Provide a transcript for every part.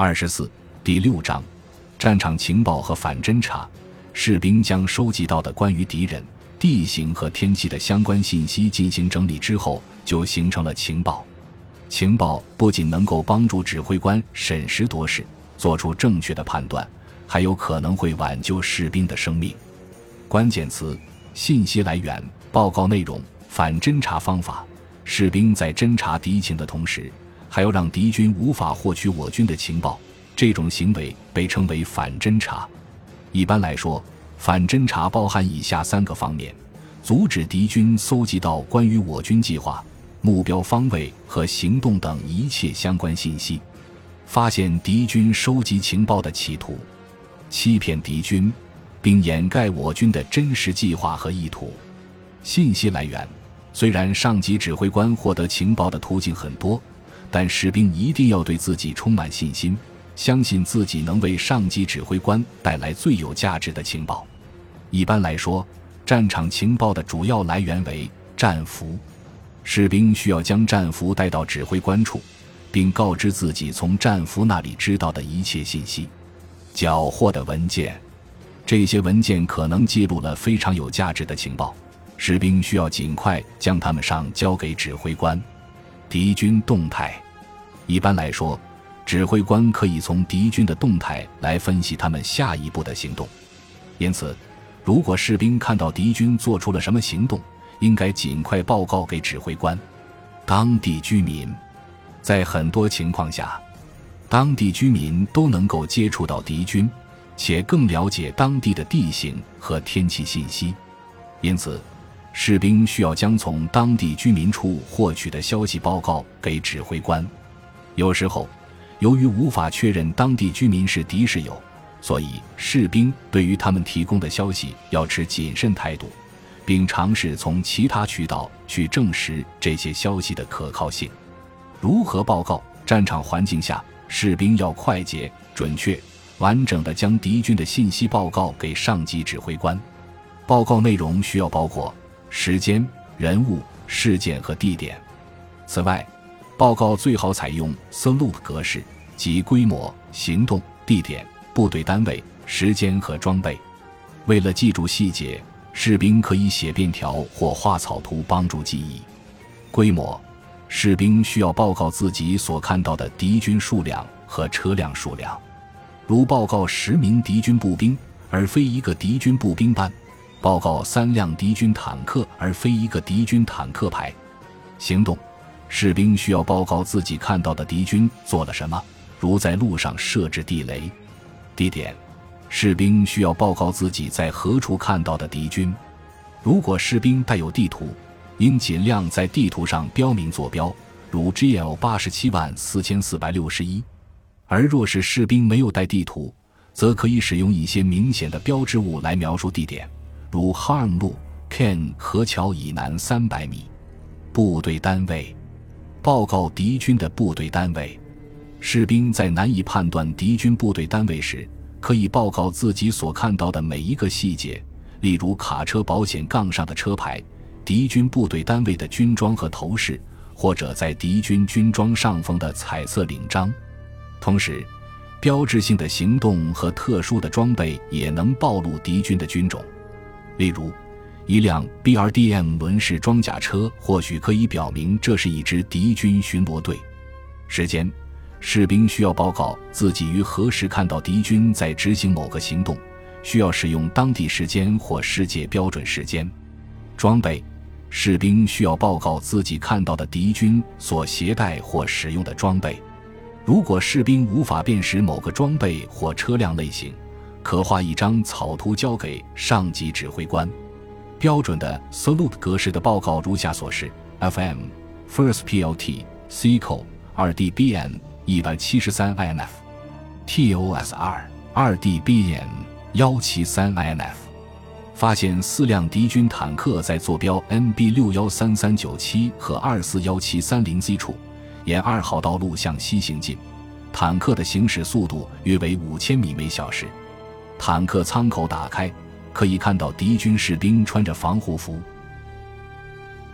二十四第六章，战场情报和反侦察。士兵将收集到的关于敌人、地形和天气的相关信息进行整理之后，就形成了情报。情报不仅能够帮助指挥官审时度势，做出正确的判断，还有可能会挽救士兵的生命。关键词：信息来源、报告内容、反侦察方法。士兵在侦察敌情的同时，还要让敌军无法获取我军的情报。这种行为被称为反侦察。一般来说，反侦察包含以下三个方面：阻止敌军搜集到关于我军计划、目标方位和行动等一切相关信息；发现敌军收集情报的企图；欺骗敌军，并掩盖我军的真实计划和意图。信息来源虽然上级指挥官获得情报的途径很多，但士兵一定要对自己充满信心。相信自己能为上级指挥官带来最有价值的情报。一般来说，战场情报的主要来源为战俘。士兵需要将战俘带到指挥官处，并告知自己从战俘那里知道的一切信息。缴获的文件，这些文件可能记录了非常有价值的情报，士兵需要尽快将它们上交给指挥官。敌军动态，一般来说。指挥官可以从敌军的动态来分析他们下一步的行动，因此，如果士兵看到敌军做出了什么行动，应该尽快报告给指挥官。当地居民，在很多情况下，当地居民都能够接触到敌军，且更了解当地的地形和天气信息，因此，士兵需要将从当地居民处获取的消息报告给指挥官。有时候。由于无法确认当地居民是敌是友，所以士兵对于他们提供的消息要持谨慎态度，并尝试从其他渠道去证实这些消息的可靠性。如何报告？战场环境下，士兵要快捷、准确、完整地将敌军的信息报告给上级指挥官。报告内容需要包括时间、人物、事件和地点。此外，报告最好采用 SLOOP 格式，即规模、行动、地点、部队单位、时间和装备。为了记住细节，士兵可以写便条或画草图帮助记忆。规模，士兵需要报告自己所看到的敌军数量和车辆数量，如报告十名敌军步兵而非一个敌军步兵班，报告三辆敌军坦克而非一个敌军坦克排。行动。士兵需要报告自己看到的敌军做了什么，如在路上设置地雷。地点，士兵需要报告自己在何处看到的敌军。如果士兵带有地图，应尽量在地图上标明坐标，如 GL 八十七万四千四百六十一。而若是士兵没有带地图，则可以使用一些明显的标志物来描述地点，如 Harm 路 Ken 河桥以南三百米。部队单位。报告敌军的部队单位，士兵在难以判断敌军部队单位时，可以报告自己所看到的每一个细节，例如卡车保险杠上的车牌、敌军部队单位的军装和头饰，或者在敌军军装上方的彩色领章。同时，标志性的行动和特殊的装备也能暴露敌军的军种，例如。一辆 BRDM 轮式装甲车或许可以表明这是一支敌军巡逻队。时间，士兵需要报告自己于何时看到敌军在执行某个行动，需要使用当地时间或世界标准时间。装备，士兵需要报告自己看到的敌军所携带或使用的装备。如果士兵无法辨识某个装备或车辆类型，可画一张草图交给上级指挥官。标准的 Salute 格式的报告如下所示。：FM First PLT CCO 二 DBN 一百七十三 INF TOSR 二 DBN 幺七三 INF 发现四辆敌军坦克在坐标 NB 六幺三三九七和二四幺七三零 Z 处，沿二号道路向西行进，坦克的行驶速度约为五千米每小时，坦克舱口打开。可以看到敌军士兵穿着防护服。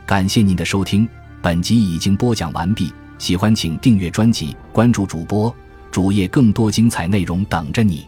感谢您的收听，本集已经播讲完毕。喜欢请订阅专辑，关注主播主页更多精彩内容等着你。